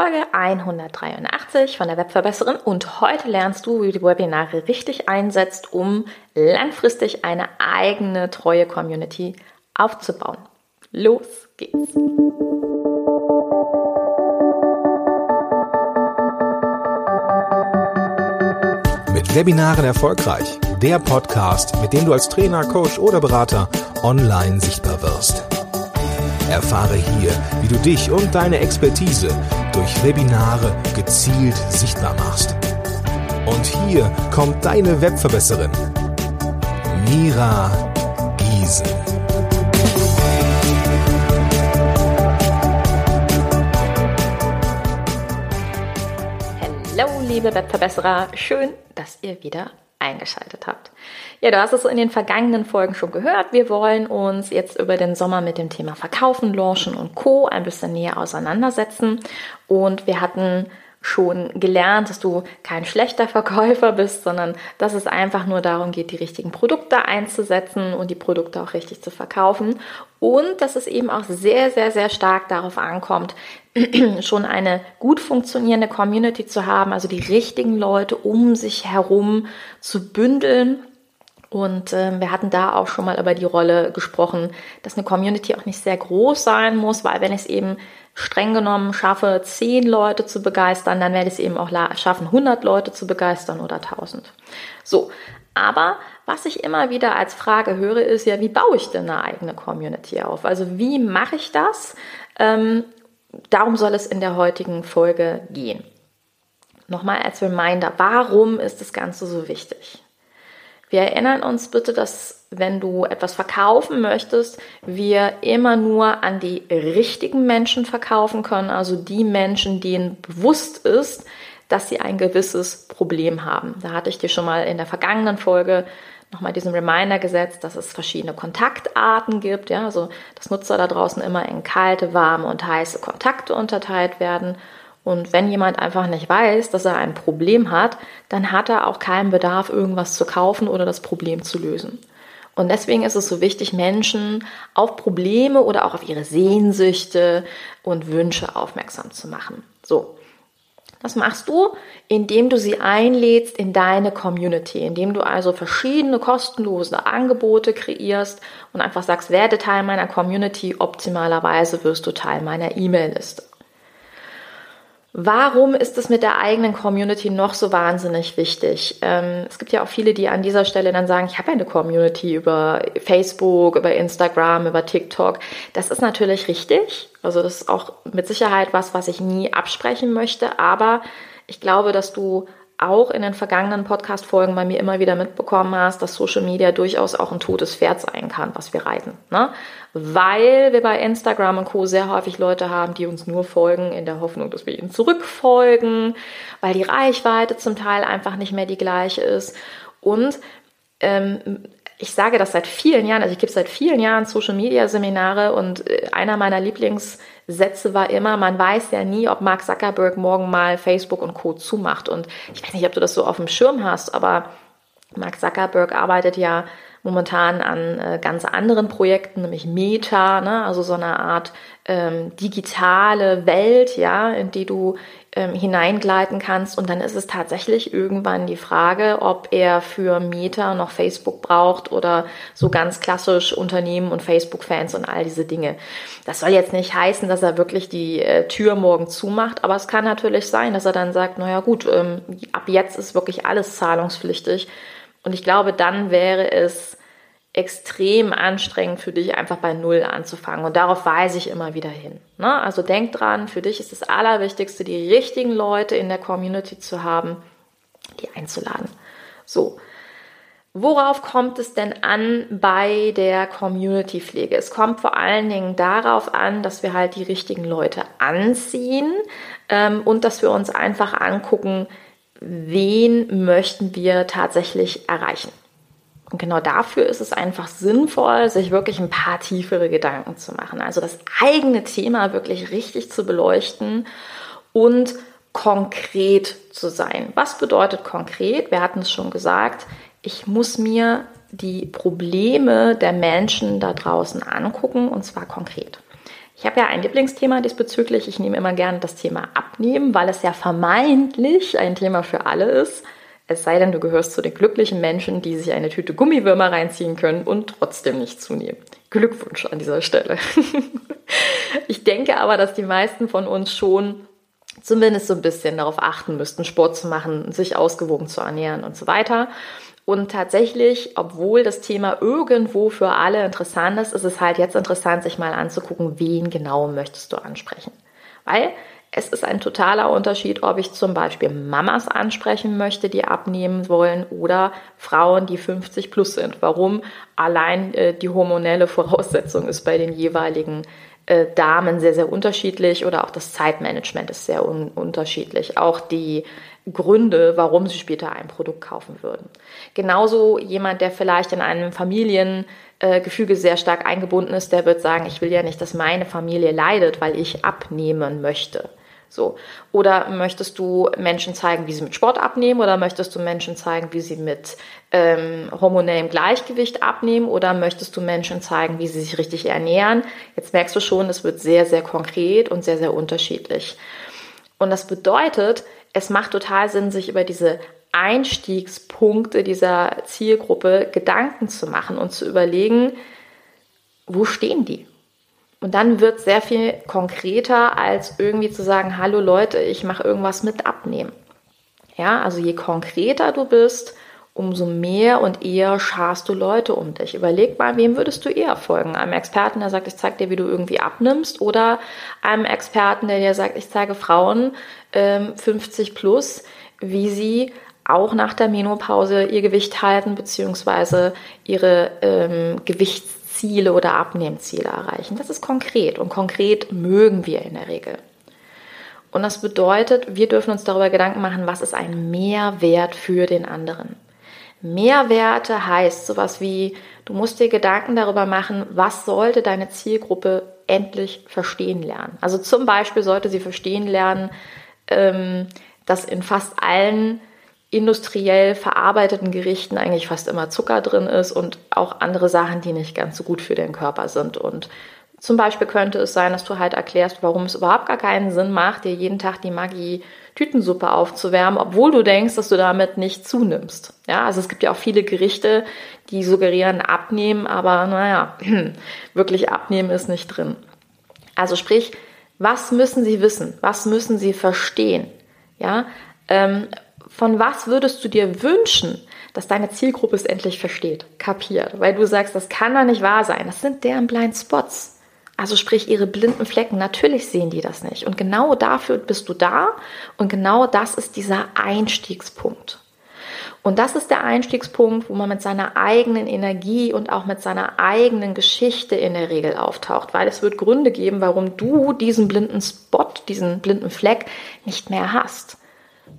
Folge 183 von der Webverbesserin und heute lernst du, wie du Webinare richtig einsetzt, um langfristig eine eigene treue Community aufzubauen. Los geht's! Mit Webinaren erfolgreich. Der Podcast, mit dem du als Trainer, Coach oder Berater online sichtbar wirst. Erfahre hier, wie du dich und deine Expertise durch Webinare gezielt sichtbar machst. Und hier kommt deine Webverbesserin, Mira Giesen. Hallo, liebe Webverbesserer, schön, dass ihr wieder eingeschaltet habt. Ja, du hast es in den vergangenen Folgen schon gehört. Wir wollen uns jetzt über den Sommer mit dem Thema Verkaufen, Launchen und Co. ein bisschen näher auseinandersetzen. Und wir hatten schon gelernt, dass du kein schlechter Verkäufer bist, sondern dass es einfach nur darum geht, die richtigen Produkte einzusetzen und die Produkte auch richtig zu verkaufen. Und dass es eben auch sehr, sehr, sehr stark darauf ankommt, schon eine gut funktionierende Community zu haben, also die richtigen Leute um sich herum zu bündeln und äh, wir hatten da auch schon mal über die Rolle gesprochen, dass eine Community auch nicht sehr groß sein muss, weil wenn ich es eben streng genommen schaffe, zehn Leute zu begeistern, dann werde ich es eben auch schaffen, 100 Leute zu begeistern oder 1000. So, aber was ich immer wieder als Frage höre, ist ja, wie baue ich denn eine eigene Community auf? Also wie mache ich das? Ähm, darum soll es in der heutigen Folge gehen. Nochmal als Reminder, warum ist das Ganze so wichtig? Wir erinnern uns bitte, dass wenn du etwas verkaufen möchtest, wir immer nur an die richtigen Menschen verkaufen können, also die Menschen, denen bewusst ist, dass sie ein gewisses Problem haben. Da hatte ich dir schon mal in der vergangenen Folge nochmal diesen Reminder gesetzt, dass es verschiedene Kontaktarten gibt, ja, also dass Nutzer da draußen immer in kalte, warme und heiße Kontakte unterteilt werden und wenn jemand einfach nicht weiß, dass er ein Problem hat, dann hat er auch keinen Bedarf, irgendwas zu kaufen oder das Problem zu lösen. Und deswegen ist es so wichtig, Menschen auf Probleme oder auch auf ihre Sehnsüchte und Wünsche aufmerksam zu machen. So. Das machst du, indem du sie einlädst in deine Community, indem du also verschiedene kostenlose Angebote kreierst und einfach sagst, werde Teil meiner Community, optimalerweise wirst du Teil meiner E-Mail-Liste. Warum ist es mit der eigenen Community noch so wahnsinnig wichtig? Ähm, es gibt ja auch viele, die an dieser Stelle dann sagen, ich habe eine Community über Facebook, über Instagram, über TikTok. Das ist natürlich richtig. Also das ist auch mit Sicherheit was, was ich nie absprechen möchte. Aber ich glaube, dass du auch in den vergangenen Podcast-Folgen bei mir immer wieder mitbekommen hast, dass Social Media durchaus auch ein totes Pferd sein kann, was wir reiten. Ne? Weil wir bei Instagram und Co. sehr häufig Leute haben, die uns nur folgen, in der Hoffnung, dass wir ihnen zurückfolgen, weil die Reichweite zum Teil einfach nicht mehr die gleiche ist. Und ähm, ich sage das seit vielen Jahren, also ich gebe seit vielen Jahren Social Media Seminare und äh, einer meiner Lieblingssätze war immer, man weiß ja nie, ob Mark Zuckerberg morgen mal Facebook und Co. zumacht. Und ich weiß nicht, ob du das so auf dem Schirm hast, aber Mark Zuckerberg arbeitet ja momentan an äh, ganz anderen Projekten, nämlich Meta, ne? also so eine Art ähm, digitale Welt, ja, in die du ähm, hineingleiten kannst. Und dann ist es tatsächlich irgendwann die Frage, ob er für Meta noch Facebook braucht oder so ganz klassisch Unternehmen und Facebook-Fans und all diese Dinge. Das soll jetzt nicht heißen, dass er wirklich die äh, Tür morgen zumacht, aber es kann natürlich sein, dass er dann sagt, naja gut, ähm, ab jetzt ist wirklich alles zahlungspflichtig und ich glaube, dann wäre es extrem anstrengend für dich, einfach bei Null anzufangen. Und darauf weise ich immer wieder hin. Ne? Also denk dran, für dich ist das Allerwichtigste, die richtigen Leute in der Community zu haben, die einzuladen. So. Worauf kommt es denn an bei der Community-Pflege? Es kommt vor allen Dingen darauf an, dass wir halt die richtigen Leute anziehen ähm, und dass wir uns einfach angucken, wen möchten wir tatsächlich erreichen. Und genau dafür ist es einfach sinnvoll, sich wirklich ein paar tiefere Gedanken zu machen. Also das eigene Thema wirklich richtig zu beleuchten und konkret zu sein. Was bedeutet konkret? Wir hatten es schon gesagt, ich muss mir die Probleme der Menschen da draußen angucken und zwar konkret. Ich habe ja ein Lieblingsthema diesbezüglich. Ich nehme immer gerne das Thema Abnehmen, weil es ja vermeintlich ein Thema für alle ist. Es sei denn, du gehörst zu den glücklichen Menschen, die sich eine Tüte Gummiwürmer reinziehen können und trotzdem nicht zunehmen. Glückwunsch an dieser Stelle. ich denke aber, dass die meisten von uns schon zumindest so ein bisschen darauf achten müssten, Sport zu machen, sich ausgewogen zu ernähren und so weiter. Und tatsächlich, obwohl das Thema irgendwo für alle interessant ist, ist es halt jetzt interessant, sich mal anzugucken, wen genau möchtest du ansprechen. Weil es ist ein totaler Unterschied, ob ich zum Beispiel Mamas ansprechen möchte, die abnehmen wollen, oder Frauen, die 50 plus sind. Warum? Allein äh, die hormonelle Voraussetzung ist bei den jeweiligen äh, Damen sehr, sehr unterschiedlich oder auch das Zeitmanagement ist sehr un unterschiedlich. Auch die Gründe, warum sie später ein Produkt kaufen würden. Genauso jemand, der vielleicht in einem Familiengefüge sehr stark eingebunden ist, der wird sagen, ich will ja nicht, dass meine Familie leidet, weil ich abnehmen möchte. So. Oder möchtest du Menschen zeigen, wie sie mit Sport abnehmen? Oder möchtest du Menschen zeigen, wie sie mit ähm, hormonellem Gleichgewicht abnehmen? Oder möchtest du Menschen zeigen, wie sie sich richtig ernähren? Jetzt merkst du schon, es wird sehr, sehr konkret und sehr, sehr unterschiedlich. Und das bedeutet, es macht total Sinn, sich über diese Einstiegspunkte dieser Zielgruppe Gedanken zu machen und zu überlegen, wo stehen die? Und dann wird sehr viel konkreter, als irgendwie zu sagen, hallo Leute, ich mache irgendwas mit Abnehmen. Ja, also je konkreter du bist, umso mehr und eher scharst du Leute um dich. Überleg mal, wem würdest du eher folgen? Einem Experten, der sagt, ich zeige dir, wie du irgendwie abnimmst, oder einem Experten, der dir sagt, ich zeige Frauen ähm, 50 plus, wie sie auch nach der Menopause ihr Gewicht halten, beziehungsweise ihre ähm, Gewichtsziele oder Abnehmziele erreichen. Das ist konkret und konkret mögen wir in der Regel. Und das bedeutet, wir dürfen uns darüber Gedanken machen, was ist ein Mehrwert für den anderen. Mehrwerte heißt sowas wie, du musst dir Gedanken darüber machen, was sollte deine Zielgruppe endlich verstehen lernen. Also zum Beispiel sollte sie verstehen lernen, ähm, dass in fast allen industriell verarbeiteten Gerichten eigentlich fast immer Zucker drin ist und auch andere Sachen, die nicht ganz so gut für den Körper sind. Und zum Beispiel könnte es sein, dass du halt erklärst, warum es überhaupt gar keinen Sinn macht, dir jeden Tag die Maggi Tütensuppe aufzuwärmen, obwohl du denkst, dass du damit nicht zunimmst. Ja, also es gibt ja auch viele Gerichte, die suggerieren abnehmen, aber naja, wirklich abnehmen ist nicht drin. Also sprich, was müssen sie wissen? Was müssen sie verstehen? Ja, ähm, von was würdest du dir wünschen, dass deine Zielgruppe es endlich versteht, kapiert? Weil du sagst, das kann doch nicht wahr sein. Das sind deren Blind Spots. Also sprich ihre blinden Flecken. Natürlich sehen die das nicht. Und genau dafür bist du da. Und genau das ist dieser Einstiegspunkt. Und das ist der Einstiegspunkt, wo man mit seiner eigenen Energie und auch mit seiner eigenen Geschichte in der Regel auftaucht, weil es wird Gründe geben, warum du diesen blinden Spot, diesen blinden Fleck nicht mehr hast.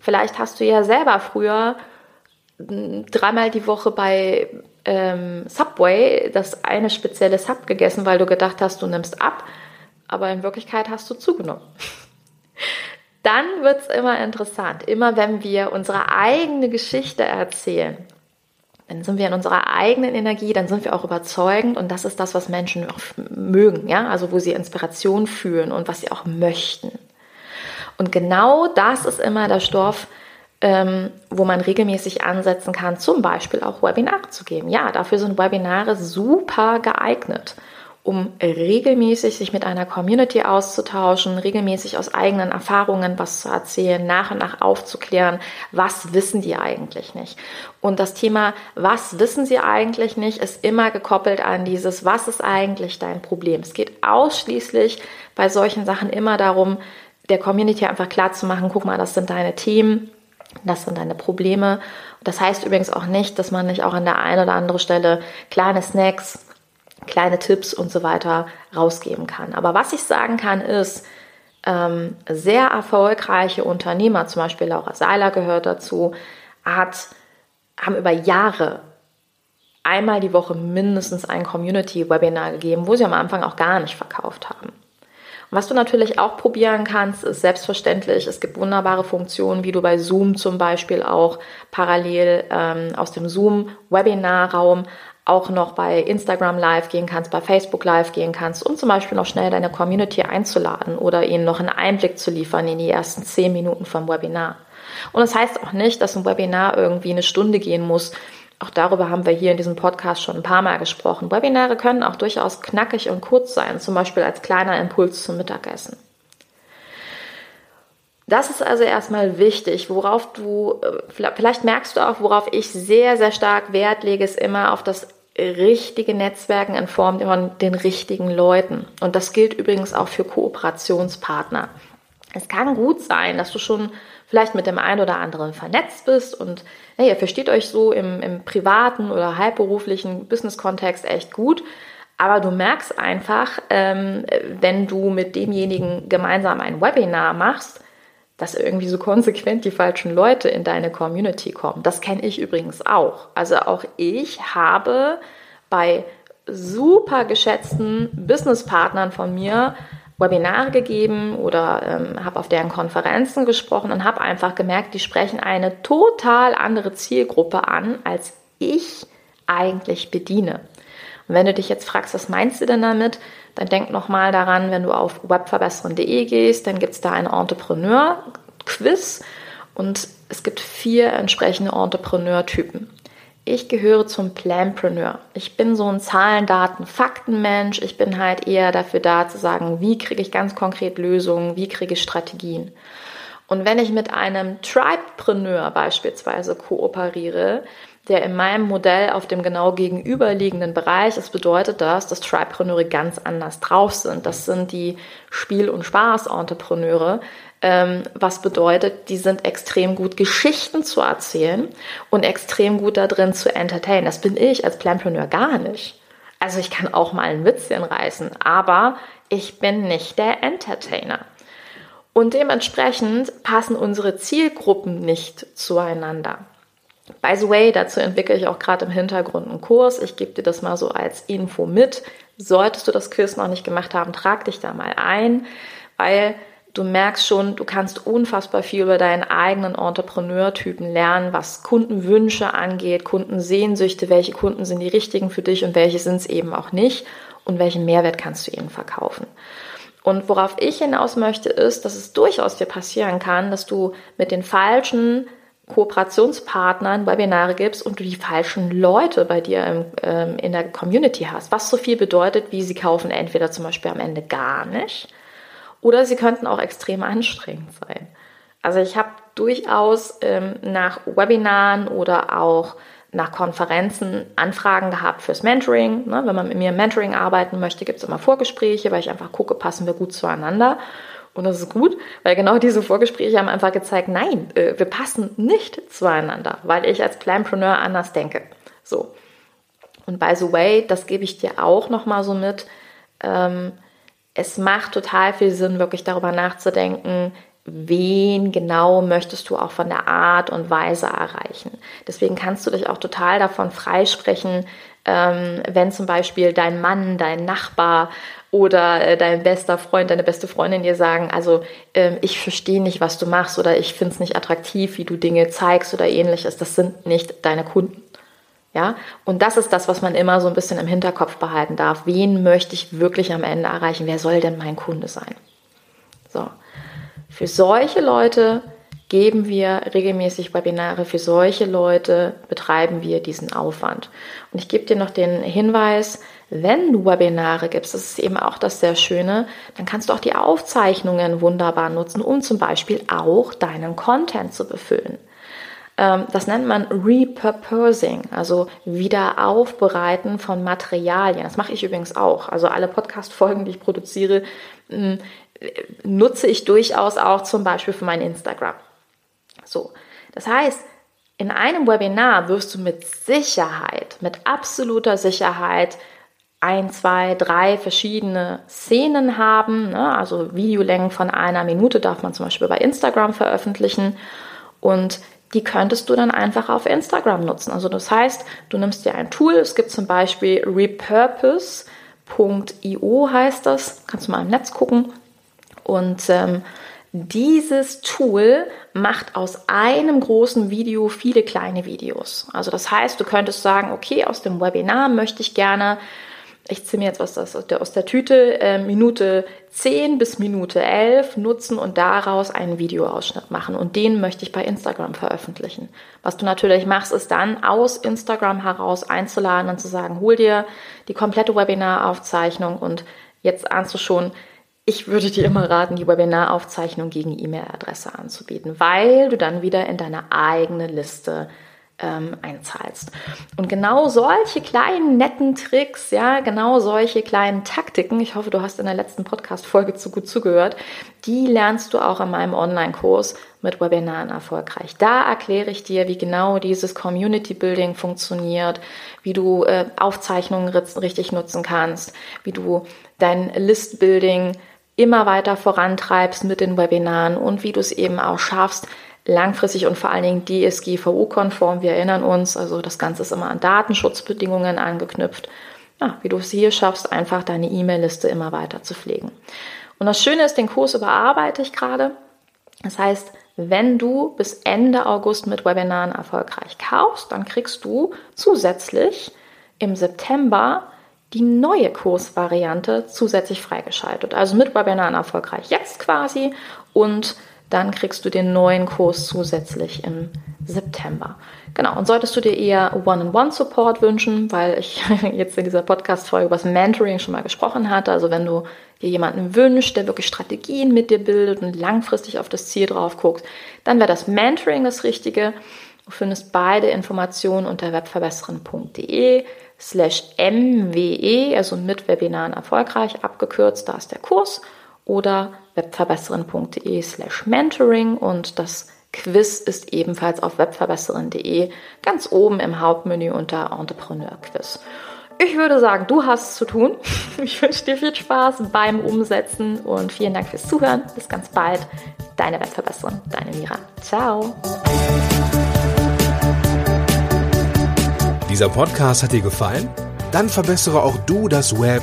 Vielleicht hast du ja selber früher dreimal die Woche bei ähm, Subway das eine spezielle Sub gegessen, weil du gedacht hast, du nimmst ab, aber in Wirklichkeit hast du zugenommen. Dann wird es immer interessant. Immer wenn wir unsere eigene Geschichte erzählen, dann sind wir in unserer eigenen Energie, dann sind wir auch überzeugend und das ist das, was Menschen mögen, ja, also wo sie Inspiration fühlen und was sie auch möchten. Und genau das ist immer der Stoff, ähm, wo man regelmäßig ansetzen kann, zum Beispiel auch Webinare zu geben. Ja, dafür sind Webinare super geeignet, um regelmäßig sich mit einer Community auszutauschen, regelmäßig aus eigenen Erfahrungen was zu erzählen, nach und nach aufzuklären, was wissen die eigentlich nicht. Und das Thema, was wissen sie eigentlich nicht, ist immer gekoppelt an dieses, was ist eigentlich dein Problem. Es geht ausschließlich bei solchen Sachen immer darum, der Community einfach klar zu machen, guck mal, das sind deine Themen, das sind deine Probleme. Das heißt übrigens auch nicht, dass man nicht auch an der einen oder anderen Stelle kleine Snacks, kleine Tipps und so weiter rausgeben kann. Aber was ich sagen kann, ist, ähm, sehr erfolgreiche Unternehmer, zum Beispiel Laura Seiler gehört dazu, hat, haben über Jahre einmal die Woche mindestens ein Community-Webinar gegeben, wo sie am Anfang auch gar nicht verkauft haben. Was du natürlich auch probieren kannst, ist selbstverständlich, es gibt wunderbare Funktionen, wie du bei Zoom zum Beispiel auch parallel ähm, aus dem Zoom-Webinar-Raum auch noch bei Instagram live gehen kannst, bei Facebook live gehen kannst und zum Beispiel noch schnell deine Community einzuladen oder ihnen noch einen Einblick zu liefern in die ersten zehn Minuten vom Webinar. Und das heißt auch nicht, dass ein Webinar irgendwie eine Stunde gehen muss. Auch darüber haben wir hier in diesem Podcast schon ein paar Mal gesprochen. Webinare können auch durchaus knackig und kurz sein, zum Beispiel als kleiner Impuls zum Mittagessen. Das ist also erstmal wichtig, worauf du, äh, vielleicht merkst du auch, worauf ich sehr, sehr stark Wert lege, ist immer auf das richtige Netzwerken in Form von den richtigen Leuten. Und das gilt übrigens auch für Kooperationspartner. Es kann gut sein, dass du schon vielleicht mit dem einen oder anderen vernetzt bist und hey, ihr versteht euch so im, im privaten oder halbberuflichen Business-Kontext echt gut. Aber du merkst einfach, ähm, wenn du mit demjenigen gemeinsam ein Webinar machst, dass irgendwie so konsequent die falschen Leute in deine Community kommen. Das kenne ich übrigens auch. Also auch ich habe bei super geschätzten Businesspartnern von mir Webinare gegeben oder ähm, habe auf deren Konferenzen gesprochen und habe einfach gemerkt, die sprechen eine total andere Zielgruppe an, als ich eigentlich bediene. Und wenn du dich jetzt fragst, was meinst du denn damit, dann denk nochmal daran, wenn du auf webverbessern.de gehst, dann gibt es da ein Entrepreneur-Quiz und es gibt vier entsprechende Entrepreneur-Typen. Ich gehöre zum Planpreneur. Ich bin so ein Zahlen, Daten, Fakten-Mensch. Ich bin halt eher dafür da zu sagen, wie kriege ich ganz konkret Lösungen, wie kriege ich Strategien. Und wenn ich mit einem Tribepreneur beispielsweise kooperiere, der in meinem Modell auf dem genau gegenüberliegenden Bereich ist, bedeutet das, dass Tripreneure ganz anders drauf sind. Das sind die Spiel- und Spaß-Entrepreneure, was bedeutet, die sind extrem gut, Geschichten zu erzählen und extrem gut darin zu entertainen. Das bin ich als Planpreneur gar nicht. Also ich kann auch mal ein Witzchen reißen, aber ich bin nicht der Entertainer. Und dementsprechend passen unsere Zielgruppen nicht zueinander. By the way, dazu entwickle ich auch gerade im Hintergrund einen Kurs. Ich gebe dir das mal so als Info mit. Solltest du das Quiz noch nicht gemacht haben, trag dich da mal ein, weil du merkst schon, du kannst unfassbar viel über deinen eigenen Entrepreneurtypen lernen, was Kundenwünsche angeht, Kundensehnsüchte, welche Kunden sind die richtigen für dich und welche sind es eben auch nicht und welchen Mehrwert kannst du ihnen verkaufen. Und worauf ich hinaus möchte, ist, dass es durchaus dir passieren kann, dass du mit den falschen Kooperationspartnern Webinare gibst und du die falschen Leute bei dir im, ähm, in der Community hast. Was so viel bedeutet, wie sie kaufen entweder zum Beispiel am Ende gar nicht oder sie könnten auch extrem anstrengend sein. Also ich habe durchaus ähm, nach Webinaren oder auch nach Konferenzen Anfragen gehabt fürs Mentoring. Ne? Wenn man mit mir im Mentoring arbeiten möchte, gibt es immer Vorgespräche, weil ich einfach gucke, passen wir gut zueinander. Und das ist gut, weil genau diese Vorgespräche haben einfach gezeigt, nein, äh, wir passen nicht zueinander, weil ich als Planpreneur anders denke. So. Und by the way, das gebe ich dir auch nochmal so mit. Ähm, es macht total viel Sinn, wirklich darüber nachzudenken, wen genau möchtest du auch von der Art und Weise erreichen. Deswegen kannst du dich auch total davon freisprechen, ähm, wenn zum Beispiel dein Mann, dein Nachbar oder äh, dein bester Freund, deine beste Freundin dir sagen, also ähm, ich verstehe nicht, was du machst oder ich finde es nicht attraktiv, wie du Dinge zeigst oder ähnliches. Das sind nicht deine Kunden. Ja, und das ist das, was man immer so ein bisschen im Hinterkopf behalten darf. Wen möchte ich wirklich am Ende erreichen? Wer soll denn mein Kunde sein? So. Für solche Leute geben wir regelmäßig Webinare. Für solche Leute betreiben wir diesen Aufwand. Und ich gebe dir noch den Hinweis, wenn du Webinare gibst, das ist eben auch das sehr Schöne, dann kannst du auch die Aufzeichnungen wunderbar nutzen, um zum Beispiel auch deinen Content zu befüllen. Ähm, das nennt man Repurposing, also Wiederaufbereiten von Materialien. Das mache ich übrigens auch. Also alle Podcast-Folgen, die ich produziere, nutze ich durchaus auch zum Beispiel für mein Instagram. So, das heißt, in einem Webinar wirst du mit Sicherheit, mit absoluter Sicherheit ein, zwei, drei verschiedene Szenen haben. Ne? Also Videolängen von einer Minute darf man zum Beispiel bei Instagram veröffentlichen. Und die könntest du dann einfach auf Instagram nutzen. Also das heißt, du nimmst dir ein Tool, es gibt zum Beispiel repurpose.io heißt das, kannst du mal im Netz gucken. Und ähm, dieses Tool macht aus einem großen Video viele kleine Videos. Also das heißt, du könntest sagen, okay, aus dem Webinar möchte ich gerne ich ziehe mir jetzt was aus der, aus der Tüte, äh, Minute 10 bis Minute 11 nutzen und daraus einen Videoausschnitt machen. Und den möchte ich bei Instagram veröffentlichen. Was du natürlich machst, ist dann aus Instagram heraus einzuladen und zu sagen, hol dir die komplette Webinaraufzeichnung und jetzt ahnst du schon, ich würde dir immer raten, die Webinaraufzeichnung gegen E-Mail-Adresse anzubieten, weil du dann wieder in deine eigene Liste ähm, einzahlst. Und genau solche kleinen netten Tricks, ja, genau solche kleinen Taktiken, ich hoffe, du hast in der letzten Podcast-Folge zu gut zugehört, die lernst du auch in meinem Online-Kurs mit Webinaren erfolgreich. Da erkläre ich dir, wie genau dieses Community Building funktioniert, wie du äh, Aufzeichnungen richtig nutzen kannst, wie du dein List Building immer weiter vorantreibst mit den Webinaren und wie du es eben auch schaffst, langfristig und vor allen Dingen DSGVO-konform. Wir erinnern uns, also das Ganze ist immer an Datenschutzbedingungen angeknüpft. Ja, wie du es hier schaffst, einfach deine E-Mail-Liste immer weiter zu pflegen. Und das Schöne ist, den Kurs überarbeite ich gerade. Das heißt, wenn du bis Ende August mit Webinaren erfolgreich kaufst, dann kriegst du zusätzlich im September die neue Kursvariante zusätzlich freigeschaltet. Also mit Webinaren erfolgreich jetzt quasi und dann kriegst du den neuen Kurs zusätzlich im September. Genau, und solltest du dir eher One-on-One-Support wünschen, weil ich jetzt in dieser Podcast-Folge über das Mentoring schon mal gesprochen hatte, also wenn du dir jemanden wünschst, der wirklich Strategien mit dir bildet und langfristig auf das Ziel drauf guckt, dann wäre das Mentoring das Richtige. Du findest beide Informationen unter webverbessern.de slash MWE, also mit Webinaren erfolgreich abgekürzt, da ist der Kurs oder webverbesserin.de slash mentoring und das Quiz ist ebenfalls auf webverbesserin.de ganz oben im Hauptmenü unter Entrepreneur Quiz. Ich würde sagen, du hast es zu tun. Ich wünsche dir viel Spaß beim Umsetzen und vielen Dank fürs Zuhören. Bis ganz bald. Deine Webverbesserin, deine Mira. Ciao. Dieser Podcast hat dir gefallen? Dann verbessere auch du das Web